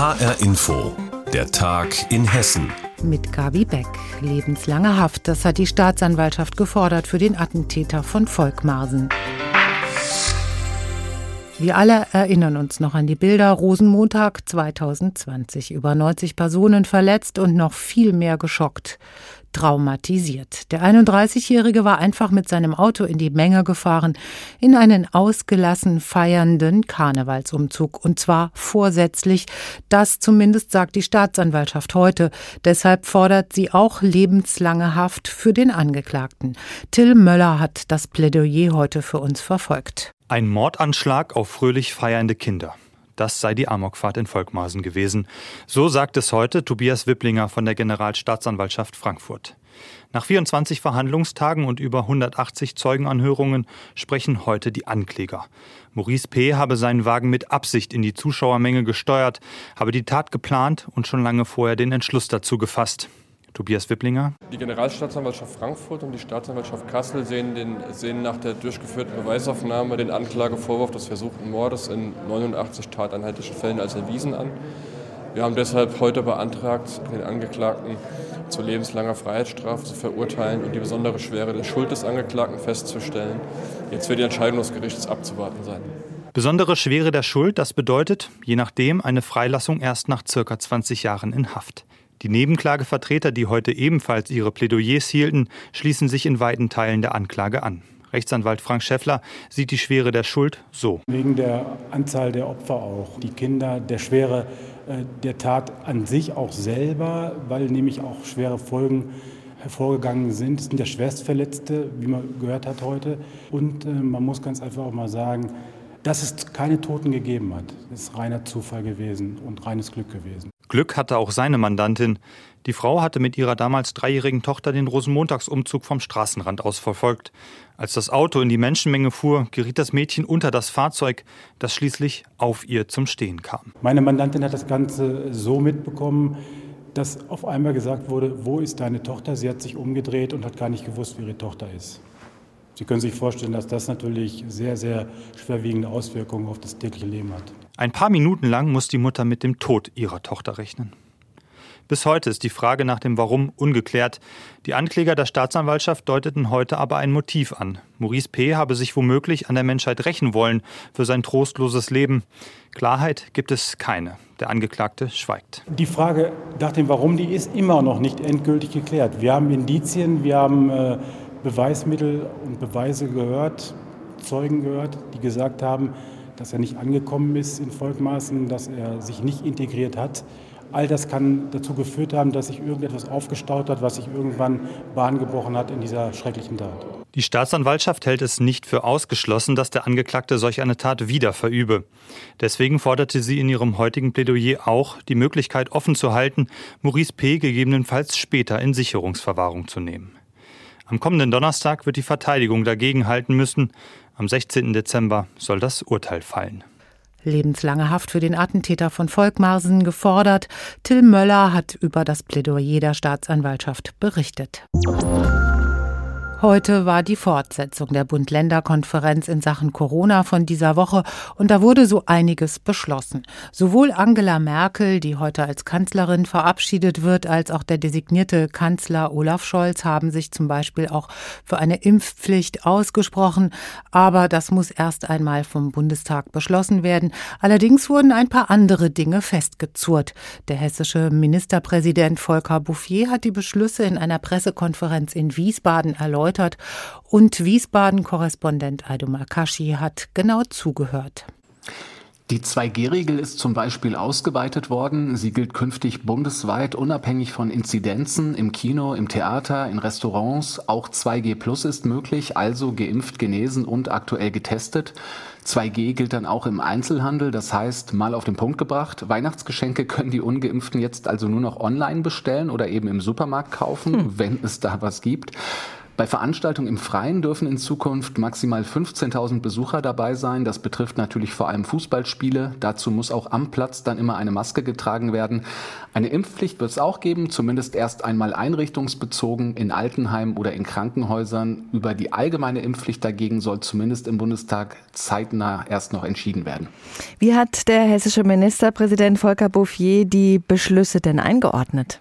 HR Info, der Tag in Hessen. Mit Gabi Beck. Lebenslange Haft, das hat die Staatsanwaltschaft gefordert für den Attentäter von Volkmarsen. Wir alle erinnern uns noch an die Bilder Rosenmontag 2020. Über 90 Personen verletzt und noch viel mehr geschockt traumatisiert. Der 31-Jährige war einfach mit seinem Auto in die Menge gefahren, in einen ausgelassen feiernden Karnevalsumzug, und zwar vorsätzlich. Das zumindest sagt die Staatsanwaltschaft heute. Deshalb fordert sie auch lebenslange Haft für den Angeklagten. Till Möller hat das Plädoyer heute für uns verfolgt. Ein Mordanschlag auf fröhlich feiernde Kinder. Das sei die Amokfahrt in Volkmarsen gewesen. So sagt es heute Tobias Wipplinger von der Generalstaatsanwaltschaft Frankfurt. Nach 24 Verhandlungstagen und über 180 Zeugenanhörungen sprechen heute die Ankläger. Maurice P. habe seinen Wagen mit Absicht in die Zuschauermenge gesteuert, habe die Tat geplant und schon lange vorher den Entschluss dazu gefasst. Tobias Wipplinger. Die Generalstaatsanwaltschaft Frankfurt und die Staatsanwaltschaft Kassel sehen, den, sehen nach der durchgeführten Beweisaufnahme den Anklagevorwurf des versuchten Mordes in 89 tateinheitlichen Fällen als erwiesen an. Wir haben deshalb heute beantragt, den Angeklagten zu lebenslanger Freiheitsstrafe zu verurteilen und die besondere Schwere der Schuld des Angeklagten festzustellen. Jetzt wird die Entscheidung des Gerichts abzuwarten sein. Besondere Schwere der Schuld, das bedeutet, je nachdem, eine Freilassung erst nach circa 20 Jahren in Haft. Die Nebenklagevertreter, die heute ebenfalls ihre Plädoyers hielten, schließen sich in weiten Teilen der Anklage an. Rechtsanwalt Frank Schäffler sieht die Schwere der Schuld so. Wegen der Anzahl der Opfer auch, die Kinder, der Schwere äh, der Tat an sich auch selber, weil nämlich auch schwere Folgen hervorgegangen sind. Es sind ja Schwerstverletzte, wie man gehört hat heute. Und äh, man muss ganz einfach auch mal sagen, dass es keine Toten gegeben hat. Ist reiner Zufall gewesen und reines Glück gewesen. Glück hatte auch seine Mandantin. Die Frau hatte mit ihrer damals dreijährigen Tochter den Rosenmontagsumzug vom Straßenrand aus verfolgt. Als das Auto in die Menschenmenge fuhr, geriet das Mädchen unter das Fahrzeug, das schließlich auf ihr zum Stehen kam. Meine Mandantin hat das Ganze so mitbekommen, dass auf einmal gesagt wurde, wo ist deine Tochter? Sie hat sich umgedreht und hat gar nicht gewusst, wie ihre Tochter ist. Sie können sich vorstellen, dass das natürlich sehr, sehr schwerwiegende Auswirkungen auf das tägliche Leben hat. Ein paar Minuten lang muss die Mutter mit dem Tod ihrer Tochter rechnen. Bis heute ist die Frage nach dem Warum ungeklärt. Die Ankläger der Staatsanwaltschaft deuteten heute aber ein Motiv an. Maurice P. habe sich womöglich an der Menschheit rächen wollen für sein trostloses Leben. Klarheit gibt es keine. Der Angeklagte schweigt. Die Frage nach dem Warum, die ist immer noch nicht endgültig geklärt. Wir haben Indizien, wir haben äh, Beweismittel und Beweise gehört, Zeugen gehört, die gesagt haben, dass er nicht angekommen ist in Volkmaßen, dass er sich nicht integriert hat. All das kann dazu geführt haben, dass sich irgendetwas aufgestaut hat, was sich irgendwann Bahn gebrochen hat in dieser schrecklichen Tat. Die Staatsanwaltschaft hält es nicht für ausgeschlossen, dass der Angeklagte solch eine Tat wieder verübe. Deswegen forderte sie in ihrem heutigen Plädoyer auch, die Möglichkeit offen zu halten, Maurice P. gegebenenfalls später in Sicherungsverwahrung zu nehmen. Am kommenden Donnerstag wird die Verteidigung dagegen halten müssen. Am 16. Dezember soll das Urteil fallen. Lebenslange Haft für den Attentäter von Volkmarsen gefordert. Till Möller hat über das Plädoyer der Staatsanwaltschaft berichtet. Heute war die Fortsetzung der Bund-Länder-Konferenz in Sachen Corona von dieser Woche und da wurde so einiges beschlossen. Sowohl Angela Merkel, die heute als Kanzlerin verabschiedet wird, als auch der designierte Kanzler Olaf Scholz haben sich zum Beispiel auch für eine Impfpflicht ausgesprochen. Aber das muss erst einmal vom Bundestag beschlossen werden. Allerdings wurden ein paar andere Dinge festgezurrt. Der hessische Ministerpräsident Volker Bouffier hat die Beschlüsse in einer Pressekonferenz in Wiesbaden erläutert erläutert. Und Wiesbaden-Korrespondent Aido Makashi hat genau zugehört. Die 2G-Regel ist zum Beispiel ausgeweitet worden. Sie gilt künftig bundesweit unabhängig von Inzidenzen im Kino, im Theater, in Restaurants. Auch 2G Plus ist möglich, also geimpft, genesen und aktuell getestet. 2G gilt dann auch im Einzelhandel, das heißt, mal auf den Punkt gebracht, Weihnachtsgeschenke können die ungeimpften jetzt also nur noch online bestellen oder eben im Supermarkt kaufen, hm. wenn es da was gibt. Bei Veranstaltungen im Freien dürfen in Zukunft maximal 15.000 Besucher dabei sein. Das betrifft natürlich vor allem Fußballspiele. Dazu muss auch am Platz dann immer eine Maske getragen werden. Eine Impfpflicht wird es auch geben, zumindest erst einmal einrichtungsbezogen in Altenheimen oder in Krankenhäusern. Über die allgemeine Impfpflicht dagegen soll zumindest im Bundestag zeitnah erst noch entschieden werden. Wie hat der hessische Ministerpräsident Volker Bouffier die Beschlüsse denn eingeordnet?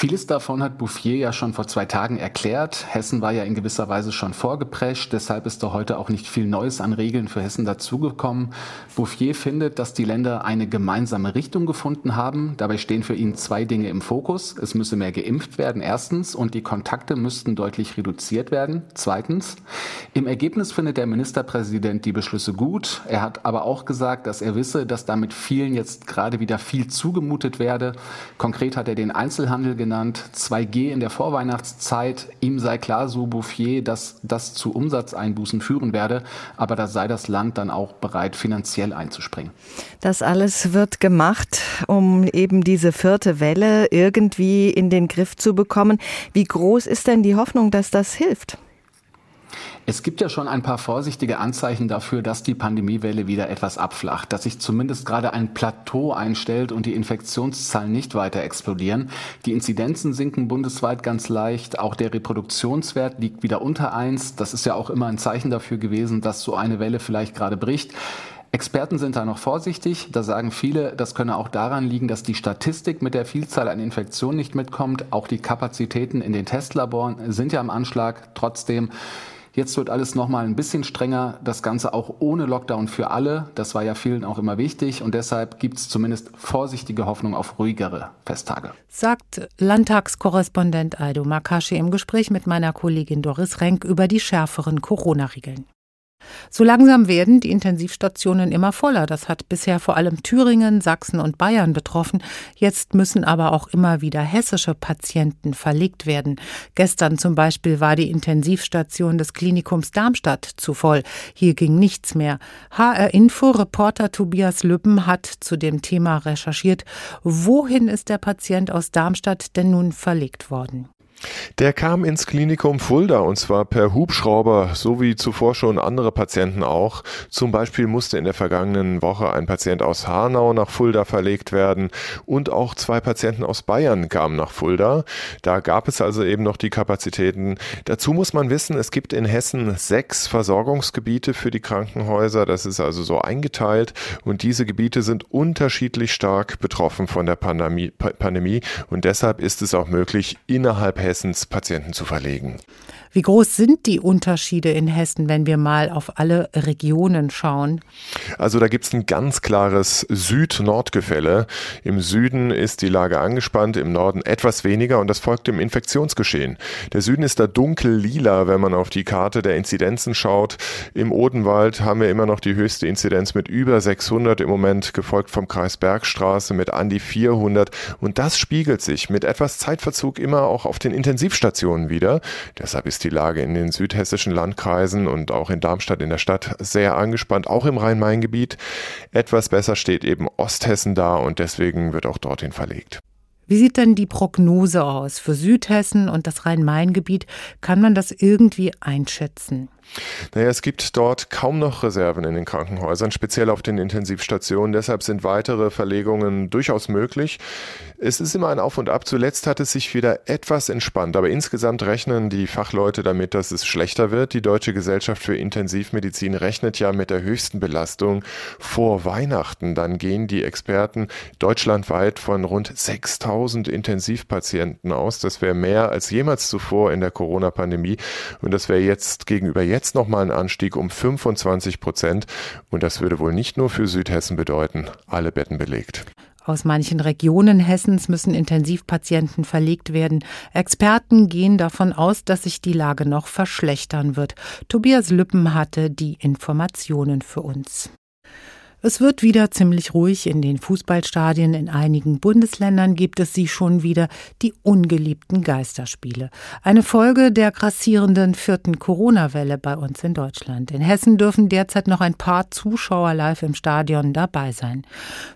Vieles davon hat Bouffier ja schon vor zwei Tagen erklärt. Hessen war ja in gewisser Weise schon vorgeprescht, deshalb ist da heute auch nicht viel Neues an Regeln für Hessen dazugekommen. Bouffier findet, dass die Länder eine gemeinsame Richtung gefunden haben. Dabei stehen für ihn zwei Dinge im Fokus. Es müsse mehr geimpft werden, erstens, und die Kontakte müssten deutlich reduziert werden, zweitens. Im Ergebnis findet der Ministerpräsident die Beschlüsse gut. Er hat aber auch gesagt, dass er wisse, dass damit vielen jetzt gerade wieder viel zugemutet werde. Konkret hat er den Einzelhandel genannt genannt, 2G in der Vorweihnachtszeit. Ihm sei klar, so Bouffier, dass das zu Umsatzeinbußen führen werde, aber da sei das Land dann auch bereit, finanziell einzuspringen. Das alles wird gemacht, um eben diese vierte Welle irgendwie in den Griff zu bekommen. Wie groß ist denn die Hoffnung, dass das hilft? Es gibt ja schon ein paar vorsichtige Anzeichen dafür, dass die Pandemiewelle wieder etwas abflacht, dass sich zumindest gerade ein Plateau einstellt und die Infektionszahlen nicht weiter explodieren. Die Inzidenzen sinken bundesweit ganz leicht, auch der Reproduktionswert liegt wieder unter eins. Das ist ja auch immer ein Zeichen dafür gewesen, dass so eine Welle vielleicht gerade bricht. Experten sind da noch vorsichtig. Da sagen viele, das könne auch daran liegen, dass die Statistik mit der Vielzahl an Infektionen nicht mitkommt. Auch die Kapazitäten in den Testlaboren sind ja am Anschlag. Trotzdem Jetzt wird alles nochmal ein bisschen strenger, das Ganze auch ohne Lockdown für alle. Das war ja vielen auch immer wichtig und deshalb gibt es zumindest vorsichtige Hoffnung auf ruhigere Festtage. Sagt Landtagskorrespondent Aldo Makashi im Gespräch mit meiner Kollegin Doris Renk über die schärferen Corona-Regeln. So langsam werden die Intensivstationen immer voller. Das hat bisher vor allem Thüringen, Sachsen und Bayern betroffen. Jetzt müssen aber auch immer wieder hessische Patienten verlegt werden. Gestern zum Beispiel war die Intensivstation des Klinikums Darmstadt zu voll. Hier ging nichts mehr. HR Info Reporter Tobias Lüppen hat zu dem Thema recherchiert. Wohin ist der Patient aus Darmstadt denn nun verlegt worden? Der kam ins Klinikum Fulda und zwar per Hubschrauber, so wie zuvor schon andere Patienten auch. Zum Beispiel musste in der vergangenen Woche ein Patient aus Hanau nach Fulda verlegt werden und auch zwei Patienten aus Bayern kamen nach Fulda. Da gab es also eben noch die Kapazitäten. Dazu muss man wissen, es gibt in Hessen sechs Versorgungsgebiete für die Krankenhäuser. Das ist also so eingeteilt und diese Gebiete sind unterschiedlich stark betroffen von der Pandemie, und deshalb ist es auch möglich, innerhalb Hessens Patienten zu verlegen. Wie groß sind die Unterschiede in Hessen, wenn wir mal auf alle Regionen schauen? Also da gibt es ein ganz klares Süd-Nord-Gefälle. Im Süden ist die Lage angespannt, im Norden etwas weniger und das folgt dem Infektionsgeschehen. Der Süden ist da dunkel-lila, wenn man auf die Karte der Inzidenzen schaut. Im Odenwald haben wir immer noch die höchste Inzidenz mit über 600 im Moment, gefolgt vom Kreis Bergstraße mit an die 400 und das spiegelt sich mit etwas Zeitverzug immer auch auf den Intensivstationen wieder. Deshalb ist die Lage in den südhessischen Landkreisen und auch in Darmstadt in der Stadt sehr angespannt, auch im Rhein-Main-Gebiet. Etwas besser steht eben Osthessen da und deswegen wird auch dorthin verlegt. Wie sieht denn die Prognose aus? Für Südhessen und das Rhein-Main-Gebiet kann man das irgendwie einschätzen? Naja, es gibt dort kaum noch Reserven in den Krankenhäusern, speziell auf den Intensivstationen. Deshalb sind weitere Verlegungen durchaus möglich. Es ist immer ein Auf und Ab. Zuletzt hat es sich wieder etwas entspannt, aber insgesamt rechnen die Fachleute damit, dass es schlechter wird. Die Deutsche Gesellschaft für Intensivmedizin rechnet ja mit der höchsten Belastung vor Weihnachten. Dann gehen die Experten deutschlandweit von rund 6000 Intensivpatienten aus. Das wäre mehr als jemals zuvor in der Corona-Pandemie und das wäre jetzt gegenüber jetzt jetzt nochmal ein Anstieg um 25 Prozent. Und das würde wohl nicht nur für Südhessen bedeuten, alle Betten belegt. Aus manchen Regionen Hessens müssen Intensivpatienten verlegt werden. Experten gehen davon aus, dass sich die Lage noch verschlechtern wird. Tobias Lüppen hatte die Informationen für uns. Es wird wieder ziemlich ruhig in den Fußballstadien. In einigen Bundesländern gibt es sie schon wieder, die ungeliebten Geisterspiele. Eine Folge der grassierenden vierten Corona-Welle bei uns in Deutschland. In Hessen dürfen derzeit noch ein paar Zuschauer live im Stadion dabei sein.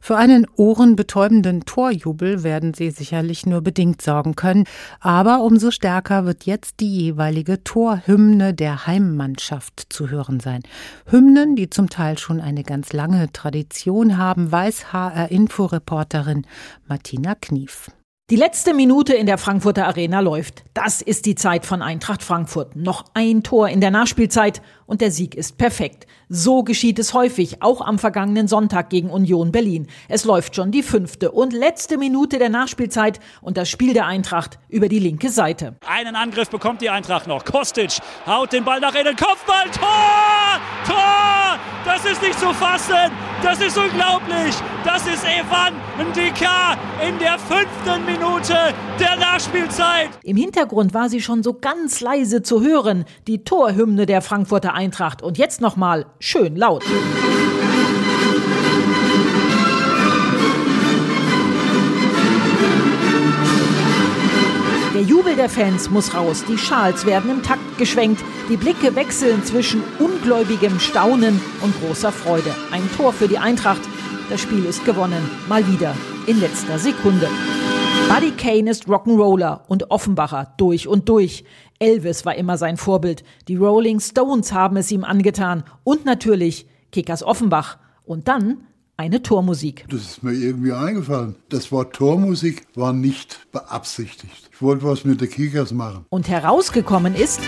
Für einen ohrenbetäubenden Torjubel werden sie sicherlich nur bedingt sorgen können. Aber umso stärker wird jetzt die jeweilige Torhymne der Heimmannschaft zu hören sein. Hymnen, die zum Teil schon eine ganz lange Tradition haben, weiß HR-Info-Reporterin Martina Knief. Die letzte Minute in der Frankfurter Arena läuft. Das ist die Zeit von Eintracht Frankfurt. Noch ein Tor in der Nachspielzeit und der Sieg ist perfekt. So geschieht es häufig, auch am vergangenen Sonntag gegen Union Berlin. Es läuft schon die fünfte und letzte Minute der Nachspielzeit und das Spiel der Eintracht über die linke Seite. Einen Angriff bekommt die Eintracht noch. Kostic haut den Ball nach innen. Kopfball, Tor! Tor! Das ist nicht zu fassen! Das ist unglaublich! Das ist Evan Ndika in der fünften Minute der Nachspielzeit. Im Hintergrund war sie schon so ganz leise zu hören, die Torhymne der Frankfurter Eintracht. Und jetzt nochmal schön laut. Der Jubel der Fans muss raus, die Schals werden im Takt geschwenkt, die Blicke wechseln zwischen ungläubigem Staunen und großer Freude. Ein Tor für die Eintracht, das Spiel ist gewonnen, mal wieder in letzter Sekunde. Buddy Kane ist Rock'n'Roller und Offenbacher durch und durch. Elvis war immer sein Vorbild. Die Rolling Stones haben es ihm angetan. Und natürlich Kickers Offenbach. Und dann eine Tormusik. Das ist mir irgendwie eingefallen. Das Wort Tormusik war nicht beabsichtigt. Ich wollte was mit den Kickers machen. Und herausgekommen ist.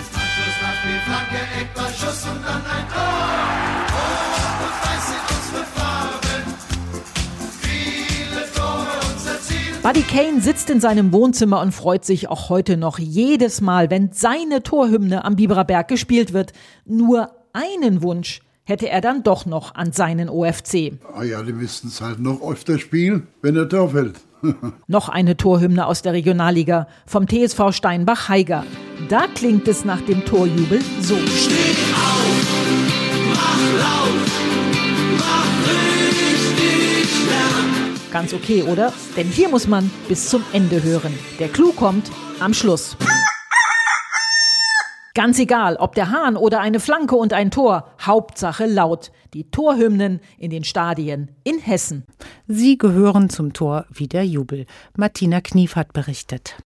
Buddy Kane sitzt in seinem Wohnzimmer und freut sich auch heute noch jedes Mal, wenn seine Torhymne am Biberer Berg gespielt wird. Nur einen Wunsch hätte er dann doch noch an seinen OFC. Ah ja, die müssten es halt noch öfter spielen, wenn er Tor fällt. noch eine Torhymne aus der Regionalliga vom TSV Steinbach-Heiger. Da klingt es nach dem Torjubel so. Steh auf, mach laut, mach richtig Lärm. Ganz okay, oder? Denn hier muss man bis zum Ende hören. Der Clou kommt am Schluss. Ganz egal, ob der Hahn oder eine Flanke und ein Tor, Hauptsache laut. Die Torhymnen in den Stadien in Hessen. Sie gehören zum Tor wie der Jubel. Martina Knief hat berichtet.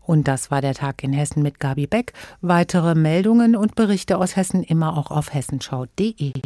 Und das war der Tag in Hessen mit Gabi Beck. Weitere Meldungen und Berichte aus Hessen immer auch auf hessenschau.de.